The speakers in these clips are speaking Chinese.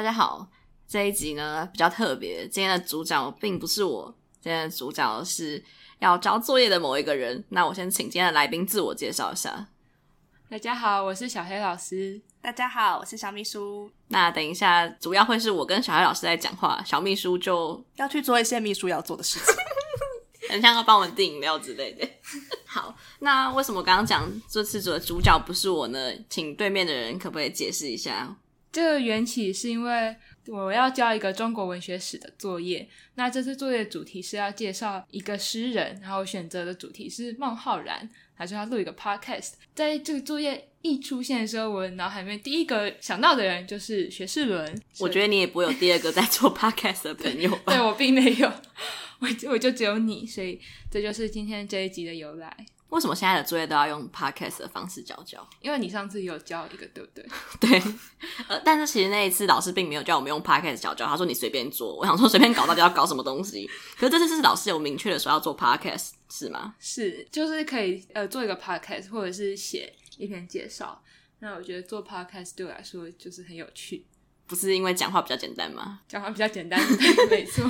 大家好，这一集呢比较特别，今天的主角并不是我，今天的主角是要交作业的某一个人。那我先请今天的来宾自我介绍一下。大家好，我是小黑老师。大家好，我是小秘书。那等一下，主要会是我跟小黑老师在讲话，小秘书就要去做一些秘书要做的事情，很像要帮我们订饮料之类的。好，那为什么刚刚讲这次的主角不是我呢？请对面的人可不可以解释一下？这个缘起是因为我要交一个中国文学史的作业，那这次作业的主题是要介绍一个诗人，然后选择的主题是孟浩然。还是要录一个 podcast，在这个作业一出现的时候，我脑海里面第一个想到的人就是学士伦。我觉得你也不会有第二个在做 podcast 的朋友吧？对，我并没有，我我就只有你，所以这就是今天这一集的由来。为什么现在的作业都要用 podcast 的方式交交？因为你上次有教一个，对不对？对，呃，但是其实那一次老师并没有叫我们用 podcast 交交，他说你随便做。我想说随便搞，到底要搞什么东西？可是这次是老师有明确的说要做 podcast，是吗？是，就是可以呃做一个 podcast，或者是写一篇介绍。那我觉得做 podcast 对我来说就是很有趣，不是因为讲话比较简单吗？讲话比较简单，没错。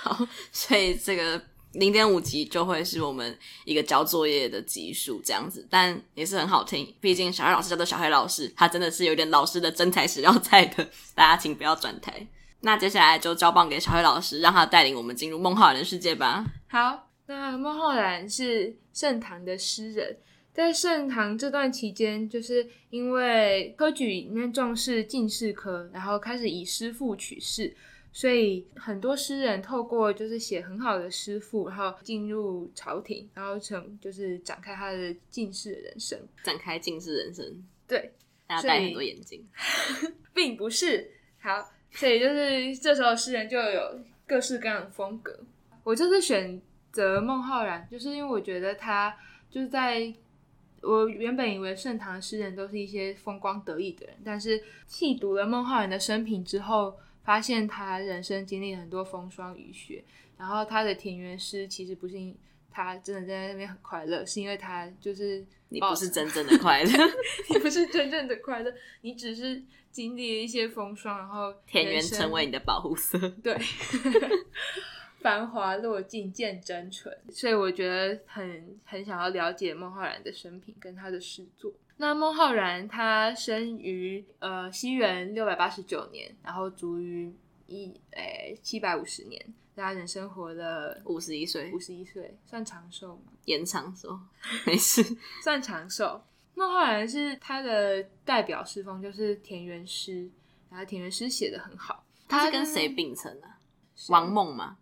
好，所以这个。零点五集就会是我们一个交作业的集数这样子，但也是很好听。毕竟小黑老师叫做小黑老师，他真的是有点老师的真材实料在的。大家请不要转台。那接下来就交棒给小黑老师，让他带领我们进入孟浩然的世界吧。好，那孟浩然是盛唐的诗人，在盛唐这段期间，就是因为科举里面重视进士科，然后开始以诗赋取士。所以很多诗人透过就是写很好的诗赋，然后进入朝廷，然后成就是展开他的进士的人生，展开进士人生。对，他戴很多眼镜，并不是。好，所以就是这时候诗人就有各式各样的风格。我这次选择孟浩然，就是因为我觉得他就是在我原本以为盛唐诗人都是一些风光得意的人，但是细读了孟浩然的生平之后。发现他人生经历了很多风霜雨雪，然后他的田园诗其实不是因他真的在那边很快乐，是因为他就是你不是真正的 快乐，你不是真正的快乐，你只是经历了一些风霜，然后田园成为你的保护色，对，繁华落尽见真纯，所以我觉得很很想要了解孟浩然的生平跟他的诗作。那孟浩然他生于呃西元六百八十九年，然后卒于一诶七百五十年，他人生活了五十一岁，五十一岁算长寿吗？延长寿，没事，算长寿。孟浩然是他的代表诗风就是田园诗，然后田园诗写的很好。他是跟谁并称啊？王孟吗？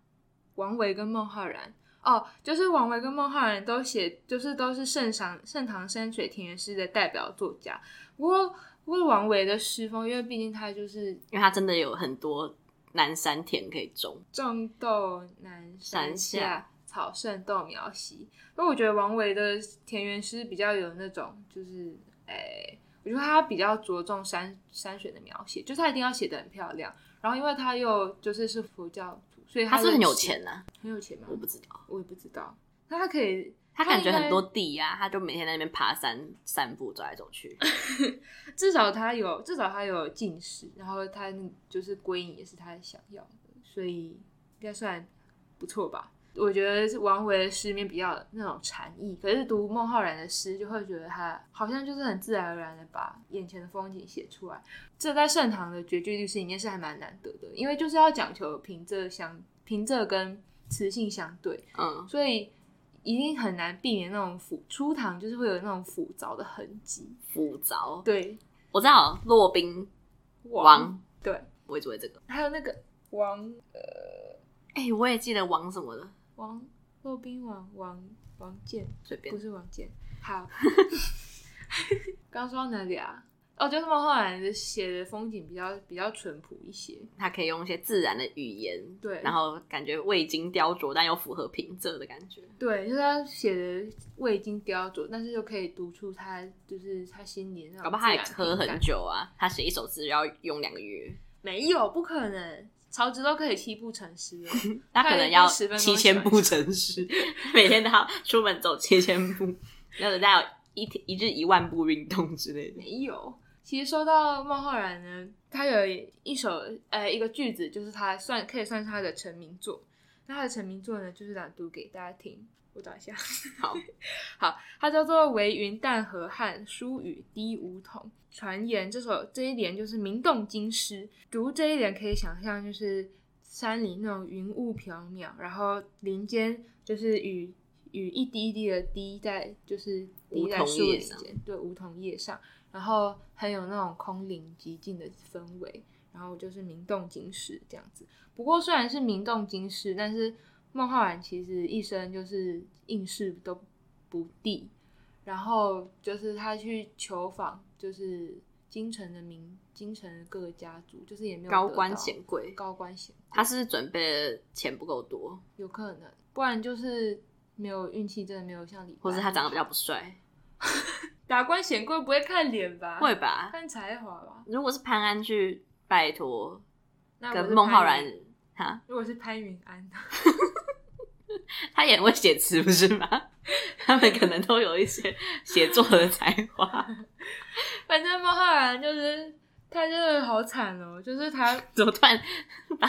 王维跟孟浩然。哦，就是王维跟孟浩然都写，就是都是盛唐盛唐山水田园诗的代表作家。不过，不过王维的诗风，因为毕竟他就是，因为他真的有很多南山田可以种，种豆南山下，草盛豆苗稀。因为我觉得王维的田园诗比较有那种，就是，哎、欸，我觉得他比较着重山山水的描写，就是他一定要写的很漂亮。然后，因为他又就是是佛教。所以他，他是很有钱呐、啊，很有钱吗？我不知道，我也不知道。那他可以，他感觉很多地呀、啊，他就每天在那边爬山、散步、走来走去。至少他有，至少他有进士，然后他就是归隐也是他想要的，所以应该算不错吧。我觉得王维的诗里面比较那种禅意，可是读孟浩然的诗就会觉得他好像就是很自然而然的把眼前的风景写出来。这在盛唐的绝句律诗里面是还蛮难得的，因为就是要讲求平仄相平仄跟词性相对，嗯，所以一定很难避免那种浮初唐就是会有那种浮躁的痕迹。浮躁，对，我知道骆宾王，对，我会作为这个，还有那个王，呃，哎、欸，我也记得王什么的。王骆宾王王王建，随便，不是王建。好，刚说到哪里啊？哦，就是孟浩然写的风景比较比较淳朴一些，他可以用一些自然的语言，对，然后感觉未经雕琢，但又符合平仄的感觉。对，就是他写的未经雕琢，但是又可以读出他就是他心里那种。搞不好他也喝很久啊，他写一首诗要用两个月。没有，不可能。曹植都可以七步成诗了，他可能要七千步成诗，每天都要出门走七千步，然后人家有一天一日一万步运动之类的。没有，其实说到孟浩然呢，他有一首呃一个句子，就是他算可以算是他的成名作。那他的成名作呢，就是朗读给大家听。我找一下，好 好，它叫做“惟云淡河汉，疏雨滴梧桐”。传言这首这一联就是名动京师。读这一联可以想象，就是山里那种云雾缥缈，然后林间就是雨雨一滴一滴的滴在，就是滴在树林间，对，梧桐叶上。然后很有那种空灵寂静的氛围，然后就是名动京师这样子。不过虽然是名动京师，但是孟浩然其实一生就是应试都不第，然后就是他去求访，就是京城的名，京城的各个家族，就是也没有高官显贵，高官显贵。他是准备的钱不够多，有可能，不然就是没有运气，真的没有像李，或是他长得比较不帅。达官显贵不会看脸吧？会吧？看才华吧？如果是潘安去拜托，跟孟浩然哈？如果是潘云安，他也会写词不是吗？他们可能都有一些写作的才华。反正孟浩然就是他，真的好惨哦！就是他怎么突然把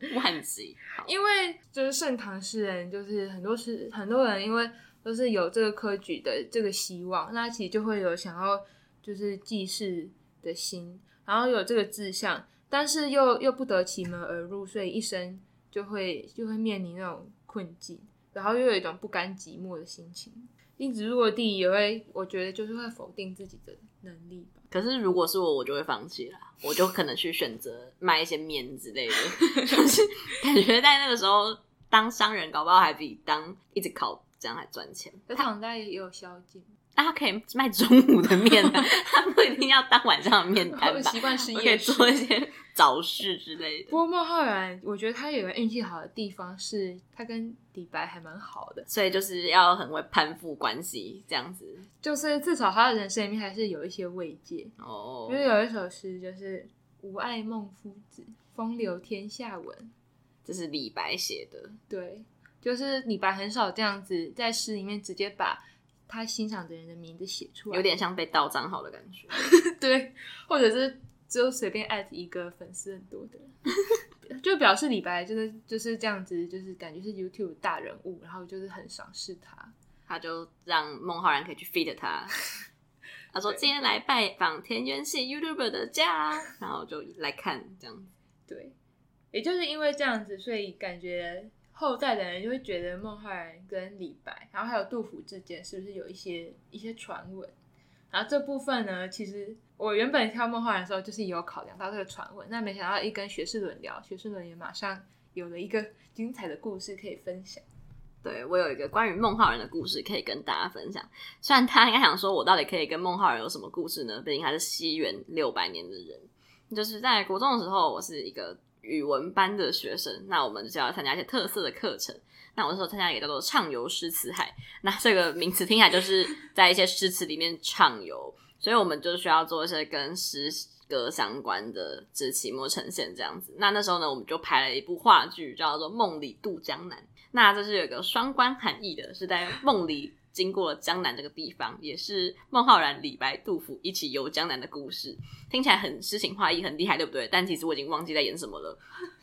惋惜？因为就是盛唐诗人，就是很多诗很多人因为。都是有这个科举的这个希望，那其实就会有想要就是济世的心，然后有这个志向，但是又又不得其门而入，所以一生就会就会面临那种困境，然后又有一种不甘寂寞的心情。一直落地也会，我觉得就是会否定自己的能力吧。可是如果是我，我就会放弃啦，我就可能去选择卖一些面之类的，就是感觉在那个时候当商人，搞不好还比当一直考。这样还赚钱，可唐代也有宵禁，那他可以卖中午的面，他不一定要当晚上的面摊吧？习惯是夜市做一些早市之类的。不过孟浩然，我觉得他有个运气好的地方是，他跟李白还蛮好的，所以就是要很会攀附关系，这样子，就是至少他的人生里面还是有一些慰藉哦。因为有一首诗就是“吾爱孟夫子，风流天下闻”，这是李白写的，对。就是李白很少这样子在诗里面直接把他欣赏的人的名字写出来，有点像被盗账号的感觉。对，或者是就随便艾特一个粉丝很多的人，就表示李白就是就是这样子，就是感觉是 YouTube 大人物，然后就是很赏识他，他就让孟浩然可以去 feed 他。他说今天来拜访田园系 YouTuber 的家，然后就来看这样子。对，也就是因为这样子，所以感觉。后代的人就会觉得孟浩然跟李白，然后还有杜甫之间是不是有一些一些传闻？然后这部分呢，其实我原本挑孟浩然的时候，就是有考量到这个传闻，那没想到一跟学士伦聊，学士伦也马上有了一个精彩的故事可以分享。对，我有一个关于孟浩然的故事可以跟大家分享。虽然他应该想说，我到底可以跟孟浩然有什么故事呢？毕竟他是西元六百年的人，就是在国中的时候，我是一个。语文班的学生，那我们就要参加一些特色的课程。那我那时候参加一个叫做“畅游诗词海”，那这个名词听起来就是在一些诗词里面畅游，所以我们就需要做一些跟诗歌相关的就是期末呈现这样子。那那时候呢，我们就排了一部话剧，叫做《梦里渡江南》。那这是有一个双关含义的，是在梦里。经过了江南这个地方，也是孟浩然、李白、杜甫一起游江南的故事，听起来很诗情画意，很厉害，对不对？但其实我已经忘记在演什么了。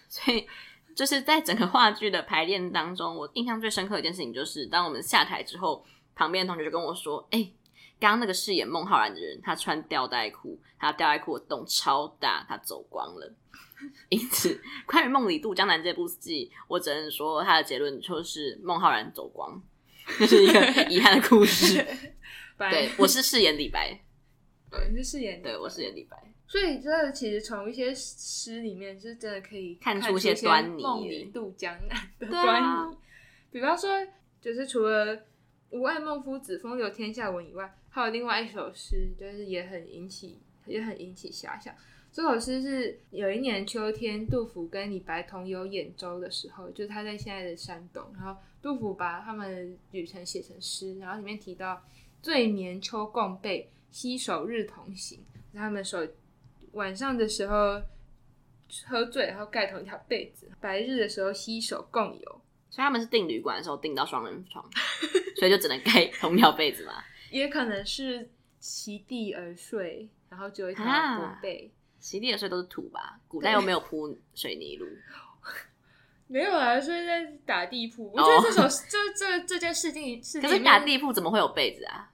所以就是在整个话剧的排练当中，我印象最深刻一件事情就是，当我们下台之后，旁边的同学就跟我说：“哎、刚刚那个饰演孟浩然的人，他穿吊带裤，他吊带裤的洞超大，他走光了。”因此，关于《梦里渡江南》这部戏，我只能说他的结论就是孟浩然走光。这是一个遗憾的故事。对，我是饰演李白。对，你是饰演，对，我饰演李白。所以，真的其实从一些诗里面，是真的可以看出一些端倪。梦里渡江南的端倪。啊、比方说，就是除了“吾爱孟夫子，风流天下闻”以外，还有另外一首诗，就是也很引起，也很引起遐想。这首诗是有一年秋天，杜甫跟李白同游兖州的时候，就是他在现在的山东，然后杜甫把他们的旅程写成诗，然后里面提到“醉眠秋共被，携手日同行”，他们手晚上的时候喝醉，然后盖同一条被子；白日的时候携手共游。所以他们是订旅馆的时候订到双人床，所以就只能盖同一条被子嘛？也可能是席地而睡。然后只有一条驼背。席地而睡都是土吧？古代又没有铺水泥路。没有啊，所以在打地铺。我觉得这首、oh. 这这这件事情是，可是打地铺怎么会有被子啊？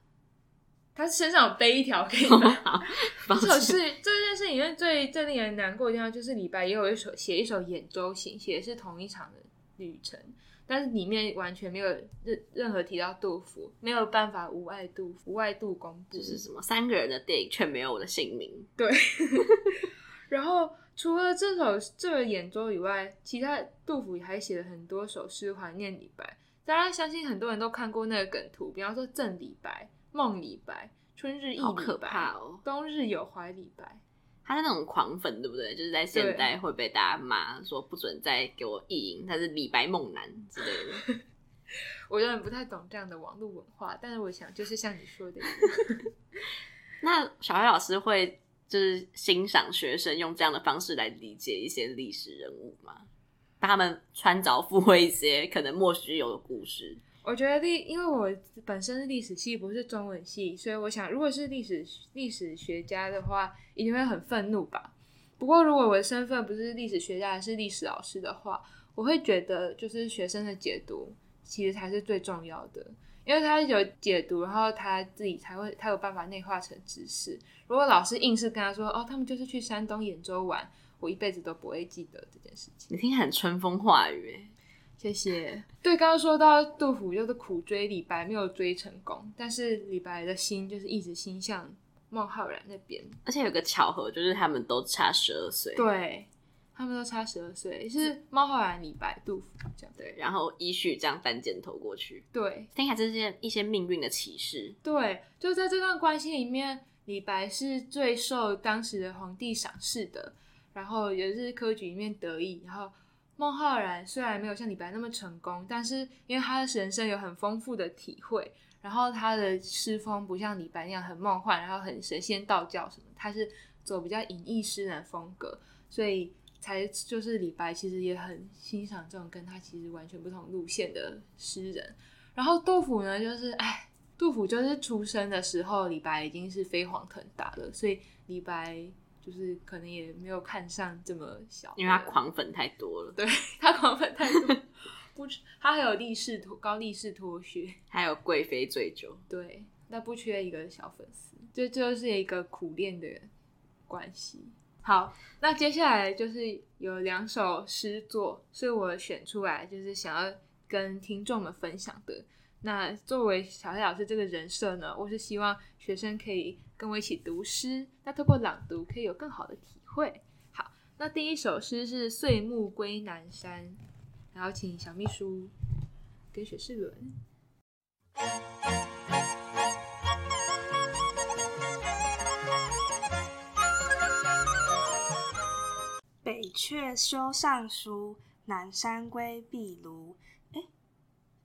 他身上有背一条可以拿。这首是这件事里面最最令人难过的地方，就是李白也有一首写一首《兖州行》，写的是同一场的旅程，但是里面完全没有任任何提到杜甫，没有办法无爱杜甫，无爱杜公，就是什么三个人的电影却没有我的姓名。对，然后。除了这首这个演奏以外，其他杜甫还写了很多首诗怀念李白。大家相信很多人都看过那个梗图，比方说“赠李白”“梦李白”“春日忆李白”“好可怕哦”“冬日有怀李白”。他是那种狂粉，对不对？就是在现代会被大家骂说不准再给我意淫，他是李白梦男之类的。我有点不太懂这样的网络文化，但是我想就是像你说的一样。那小黑老师会。就是欣赏学生用这样的方式来理解一些历史人物嘛，他们穿凿附会一些可能莫须有的故事。我觉得历，因为我本身是历史系，不是中文系，所以我想，如果是历史历史学家的话，一定会很愤怒吧。不过，如果我的身份不是历史学家，而是历史老师的话，我会觉得，就是学生的解读其实才是最重要的。因为他有解读，然后他自己才会，他有办法内化成知识。如果老师硬是跟他说：“哦，他们就是去山东兖州玩”，我一辈子都不会记得这件事情。你听很春风化雨，谢谢。对，刚刚说到杜甫就是苦追李白，没有追成功，但是李白的心就是一直心向孟浩然那边。而且有个巧合，就是他们都差十二岁。对。他们都差十二岁，是孟浩然、李白、杜甫这样。对，然后依序这样单箭头过去。对，听起来这是一些命运的启示。对，就在这段关系里面，李白是最受当时的皇帝赏识的，然后也是科举里面得意。然后孟浩然虽然没有像李白那么成功，但是因为他的人生有很丰富的体会，然后他的诗风不像李白那样很梦幻，然后很神仙道教什么，他是走比较隐逸诗人风格，所以。才就是李白，其实也很欣赏这种跟他其实完全不同路线的诗人。然后杜甫呢，就是哎，杜甫就是出生的时候，李白已经是飞黄腾达了，所以李白就是可能也没有看上这么小，因为他狂粉太多了。对，他狂粉太多，不，他还有力士脱高力士脱靴，还有贵妃醉酒。对，那不缺一个小粉丝，这就是一个苦练的关系。好，那接下来就是有两首诗作，是我选出来，就是想要跟听众们分享的。那作为小黑老师这个人设呢，我是希望学生可以跟我一起读诗，那透过朗读可以有更好的体会。好，那第一首诗是《岁暮归南山》，然后请小秘书跟雪士伦。北阙修上书，南山归壁庐。哎，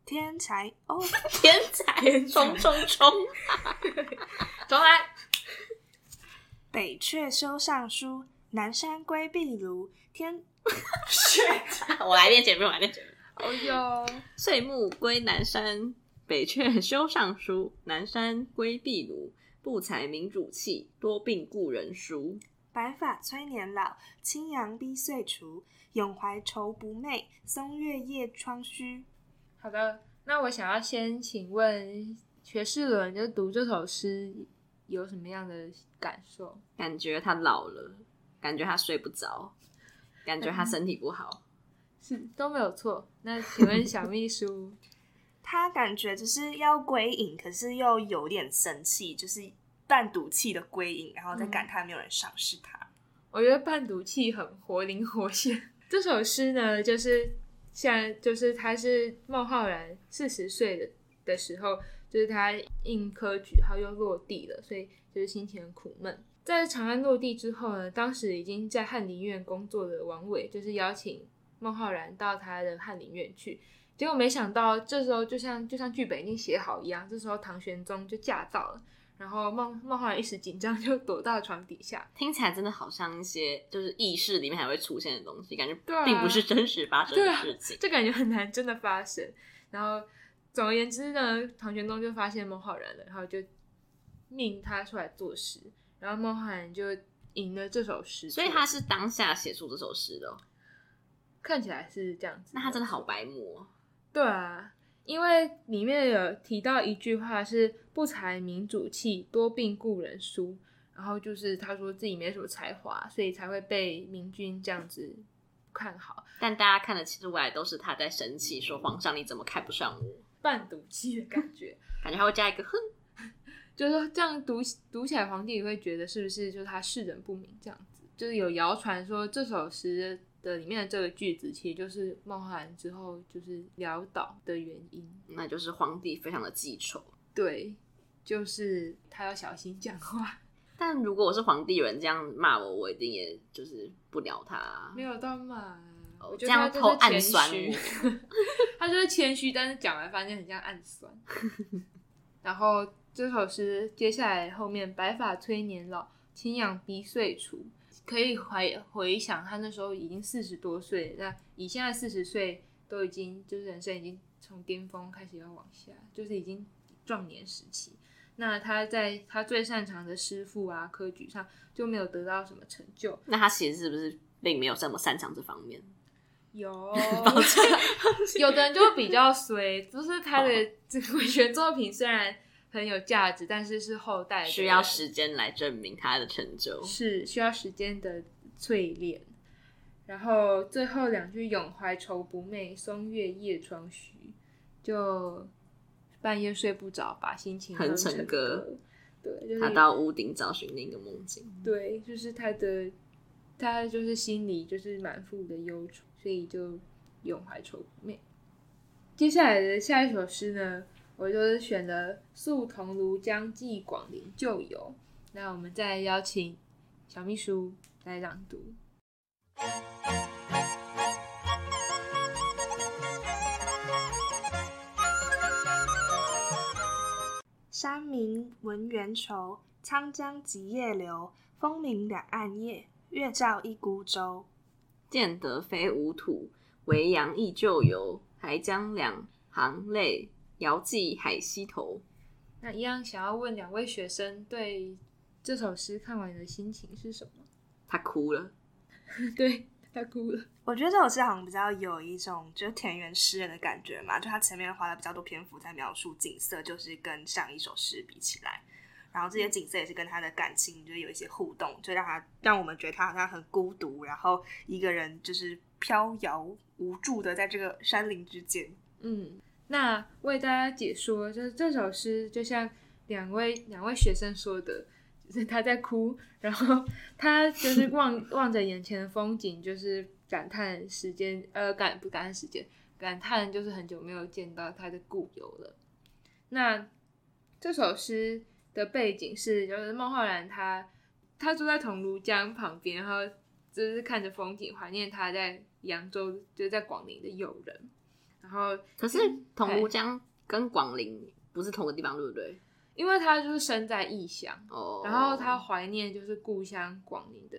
天才哦，天才，冲冲冲！重来。北阙修上书，南山归壁庐。天，我来念前面，我来念前面。哦哟，岁暮归南山，北阙修上书，南山归壁庐。不才明主弃，多病故人疏。白发催年老，青阳逼岁除。永怀愁不寐，松月夜窗虚。好的，那我想要先请问学士伦，就读这首诗有什么样的感受？感觉他老了，感觉他睡不着，感觉他身体不好，是都没有错。那请问小秘书，他感觉就是要归隐，可是又有点生气，就是。半赌气的归隐，然后再感叹没有人赏识他。嗯。我觉得半赌气很活灵活现。这首诗呢，就是像，就是他是孟浩然四十岁的的时候，就是他应科举，然后又落地了，所以就是心情很苦闷。在长安落地之后呢，当时已经在翰林院工作的王维，就是邀请孟浩然到他的翰林院去。结果没想到，这时候就像就像剧本已经写好一样，这时候唐玄宗就驾到了。然后孟孟浩然一时紧张，就躲到床底下。听起来真的好像一些就是意识里面还会出现的东西，感觉并不是真实发生的事情。这、啊、感觉很难真的发生。然后总而言之呢，唐玄宗就发现孟浩然了，然后就命他出来作诗。然后孟浩然就吟了这首诗，所以他是当下写出这首诗的，看起来是这样子。那他真的好白目哦。对啊，因为里面有提到一句话是“不才民主气，多病故人疏”，然后就是他说自己没什么才华，所以才会被明君这样子看好。但大家看得出来，都是他在生气，说皇上你怎么看不上我？半赌气的感觉，感觉还会加一个哼。就是说这样读读起来，皇帝也会觉得是不是就是他世人不明这样子？就是有谣传说这首诗的里面的这个句子，其实就是孟浩然之后就是潦倒的原因。那就是皇帝非常的记仇。对，就是他要小心讲话。但如果我是皇帝，有人这样骂我，我一定也就是不鸟他。没有到骂，哦、我觉得他这样偷暗酸我。他就是谦虚，但是讲完发现很像暗酸。然后。这首诗接下来后面“白发催年老，青阳逼岁除”，可以回回想他那时候已经四十多岁，那以现在四十岁都已经就是人生已经从巅峰开始要往下，就是已经壮年时期。那他在他最擅长的诗赋啊科举上就没有得到什么成就。那他其实是不是并没有这么擅长这方面？有 有的人就比较衰，就是他的这个文学作品虽然。很有价值，但是是后代需要时间来证明他的成就，是需要时间的淬炼。然后最后两句“永怀愁不寐，松月夜窗虚”，就半夜睡不着，把心情哼成歌。对，就是、他到屋顶找寻那个梦境。对，就是他的，他就是心里就是满腹的忧愁，所以就永怀愁不寐。接下来的下一首诗呢？我就是选了《宿桐庐江寄广陵旧游》，那我们再邀请小秘书来朗读。山明闻猿愁，沧江即夜流。风鸣两岸夜，月照一孤舟。见得非吾土，维扬忆旧游。还将两行泪。遥寄海西头。那一样想要问两位学生，对这首诗看完的心情是什么？他哭了，对，他哭了。我觉得这首诗好像比较有一种就是田园诗人的感觉嘛，就他前面花了比较多篇幅在描述景色，就是跟上一首诗比起来，然后这些景色也是跟他的感情就有一些互动，就让他让我们觉得他好像很孤独，然后一个人就是飘摇无助的在这个山林之间，嗯。那为大家解说，就是这首诗就像两位两位学生说的，就是他在哭，然后他就是望望着眼前的风景，就是感叹时间，呃，感不感叹时间，感叹就是很久没有见到他的故友了。那这首诗的背景是，就是孟浩然他他住在桐庐江旁边，然后就是看着风景，怀念他在扬州，就是在广陵的友人。然后，可是桐庐江跟广陵不是同个地方，对不对？因为他就是身在异乡哦，然后他怀念就是故乡广陵的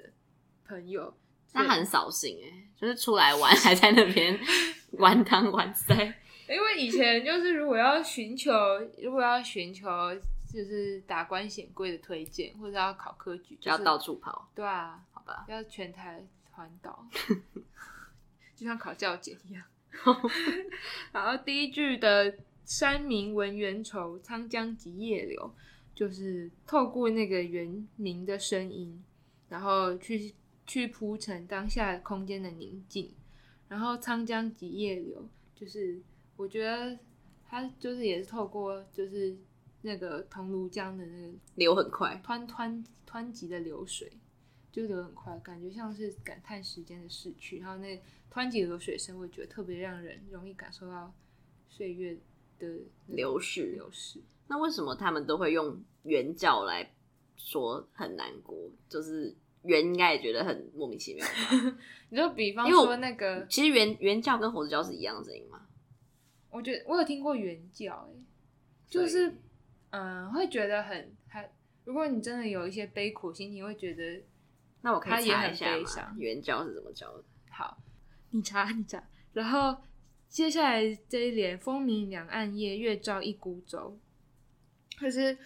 朋友，他很扫兴哎，就是出来玩还在那边 玩汤玩塞。因为以前就是如果要寻求，如果要寻求就是达官显贵的推荐，或者要考科举，就要到处跑。对啊，好吧，要全台环岛，就像考教检一样。然后第一句的“山明文缘愁，沧江即夜流”，就是透过那个猿鸣的声音，然后去去铺陈当下空间的宁静。然后“沧江即夜流”，就是我觉得它就是也是透过就是那个桐庐江的那个流很快，湍湍湍急的流水，就流很快，感觉像是感叹时间的逝去。然后那。湍急的流水声，我觉得特别让人容易感受到岁月的流逝。流逝。那为什么他们都会用原教来说很难过？就是原应该也觉得很莫名其妙吧。你就比方说那个，其实原原教跟猴子教是一样的声音吗？我觉得我有听过原教，哎，就是嗯，会觉得很还。如果你真的有一些悲苦心情，会觉得那我可以查一下悲伤。原教是怎么教的？好。你查你查，然后接下来这一联“风鸣两岸夜，月照一孤舟”，可是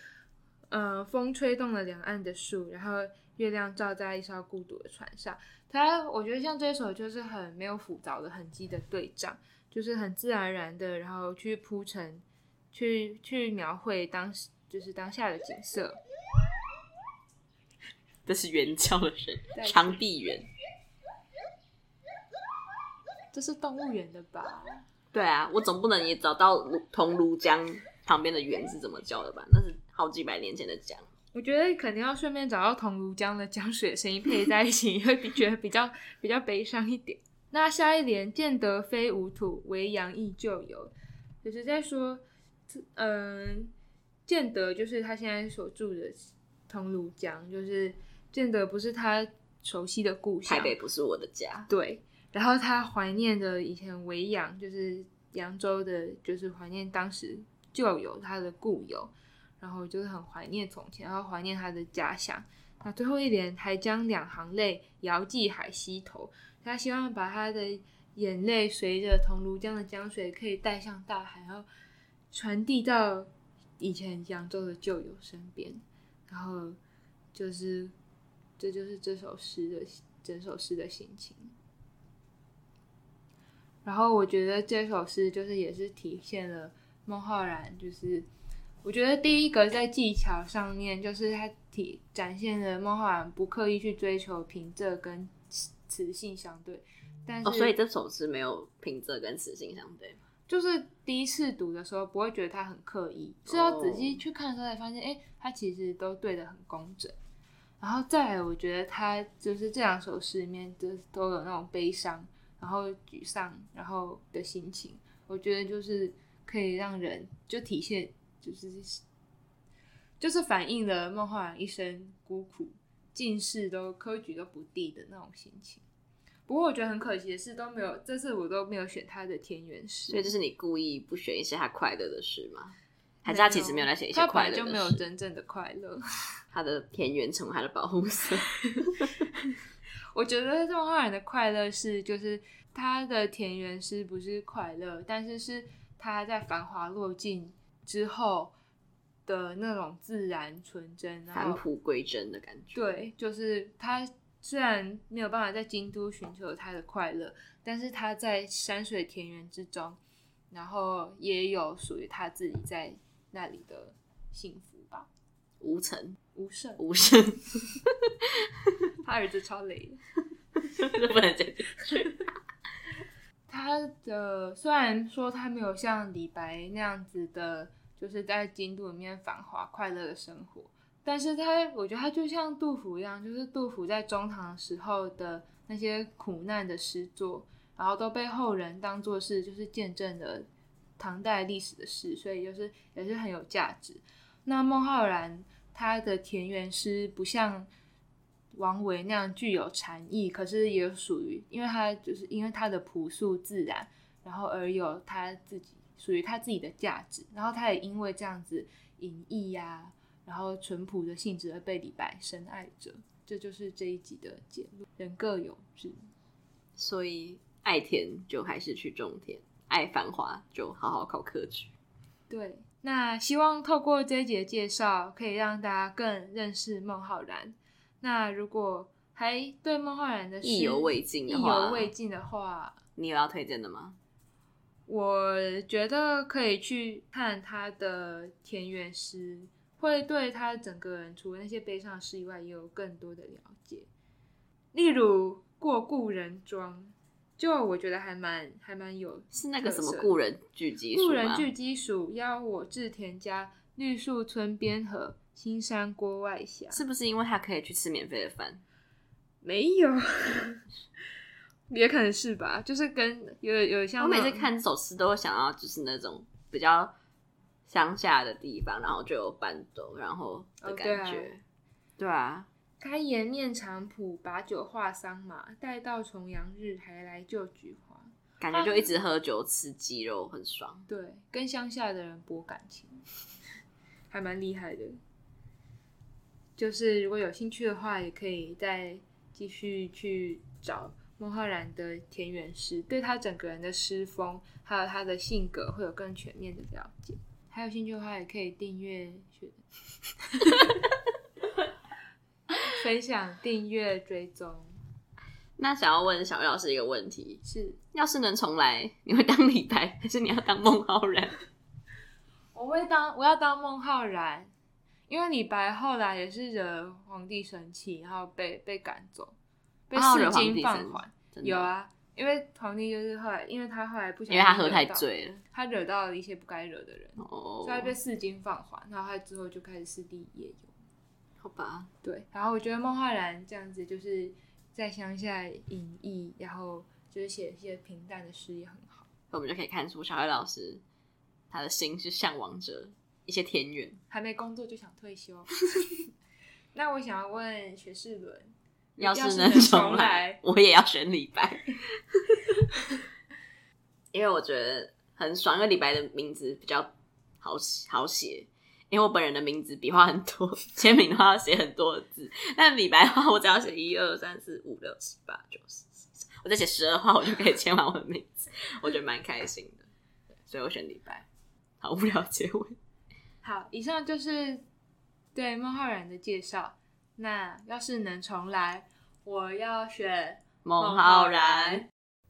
呃，风吹动了两岸的树，然后月亮照在一艘孤独的船上。它，我觉得像这首就是很没有复杂的痕迹的对仗，就是很自然而然的，然后去铺陈，去去描绘当时就是当下的景色。这是猿叫的声，长臂猿。这是动物园的吧？对啊，我总不能也找到桐庐江旁边的猿是怎么叫的吧？那是。好几百年前的江，我觉得肯定要顺便找到桐庐江的江水的声音配在一起，会比觉得比较比较悲伤一点。那下一联“见得非吾土，为阳亦旧有”，就是在说，嗯，见得就是他现在所住的桐庐江，就是见得不是他熟悉的故乡，台北不是我的家。对，然后他怀念着以前维扬，就是扬州的，就是怀念当时旧友他的故友。然后就是很怀念从前，然后怀念他的家乡。那最后一联还将两行泪遥寄海西头，他希望把他的眼泪随着桐庐江的江水可以带向大海，然后传递到以前扬州的旧友身边。然后就是，这就是这首诗的整首诗的心情。然后我觉得这首诗就是也是体现了孟浩然就是。我觉得第一个在技巧上面，就是他体展现了孟浩然不刻意去追求平仄跟词性相对，但是、哦、所以这首诗没有平仄跟词性相对，就是第一次读的时候不会觉得它很刻意，是要仔细去看的时候才发现，哎、欸，他其实都对的很工整。然后再来，我觉得他就是这两首诗里面都都有那种悲伤，然后沮丧，然后的心情，我觉得就是可以让人就体现。就是就是反映了孟浩然一生孤苦，进士都科举都不第的那种心情。不过我觉得很可惜的是都没有，这次我都没有选他的田园诗。所以这是你故意不选一些他快乐的诗吗？还是他其实没有来写一些快乐就没有真正的快乐。他的田园成为他的保护色。我觉得这种画人的快乐是，就是他的田园诗不是快乐，但是是他在繁华落尽。之后的那种自然纯真，返璞归真的感觉。对，就是他虽然没有办法在京都寻求他的快乐，但是他在山水田园之中，然后也有属于他自己在那里的幸福吧。无尘，无胜，无声。他儿子超累的，不能这样。他的虽然说他没有像李白那样子的。就是在京都里面繁华快乐的生活，但是他，我觉得他就像杜甫一样，就是杜甫在中唐时候的那些苦难的诗作，然后都被后人当做是就是见证了唐代历史的事，所以就是也是很有价值。那孟浩然他的田园诗不像王维那样具有禅意，可是也属于，因为他就是因为他的朴素自然，然后而有他自己。属于他自己的价值，然后他也因为这样子隐逸呀，然后淳朴的性质而被李白深爱着。这就是这一集的结论：人各有志，所以爱田就还是去种田，爱繁华就好好考科举。对，那希望透过这一集的介绍，可以让大家更认识孟浩然。那如果还对孟浩然的意犹未尽，意犹未尽的话，你有要推荐的吗？我觉得可以去看他的田园诗，会对他整个人除了那些悲伤的诗以外，也有更多的了解。例如《过故人庄》，就我觉得还蛮还蛮有，是那个什么故人聚集？故人具鸡黍，邀我至田家，绿树村边合，青山郭外斜。是不是因为他可以去吃免费的饭？没有。也可能是吧，就是跟有有像我每次看这首诗，都会想到就是那种比较乡下的地方，然后就有搬走，然后的感觉。哦、对啊，开颜面场圃，把酒话桑麻，待到重阳日，还来就菊花。感觉就一直喝酒吃鸡肉，很爽。对，跟乡下的人博感情，还蛮厉害的。就是如果有兴趣的话，也可以再继续去找。孟浩然的田园诗，对他整个人的诗风，还有他的性格，会有更全面的了解。还有兴趣的话，也可以订阅学，分享、订阅、追踪。那想要问小黑老师一个问题：是，要是能重来，你会当李白，还是你要当孟浩然？我会当，我要当孟浩然，因为李白后来也是惹皇帝生气，然后被被赶走，被四金放还。有啊，因为皇帝就是后来，因为他后来不想，因为他喝太醉了，他惹到了一些不该惹的人，哦，所以他被四金放还，然后他之后就开始四地夜游。好吧，对，然后我觉得孟浩然这样子就是。在乡下隐逸，然后就是写一些平淡的诗也很好。我们就可以看出小黑老师他的心是向往着一些田园，还没工作就想退休。那我想要问学士伦，要是能重来，我也要选李白，因为我觉得很爽，因为李白的名字比较好好写。因为我本人的名字笔画很多，签名的话要写很多的字，但李白的话我只要写一二三四五六七八九十，我再写十二画，我就可以签完我的名字，我觉得蛮开心的，所以我选李白。好无聊结尾。好，以上就是对孟浩然的介绍。那要是能重来，我要选孟浩然。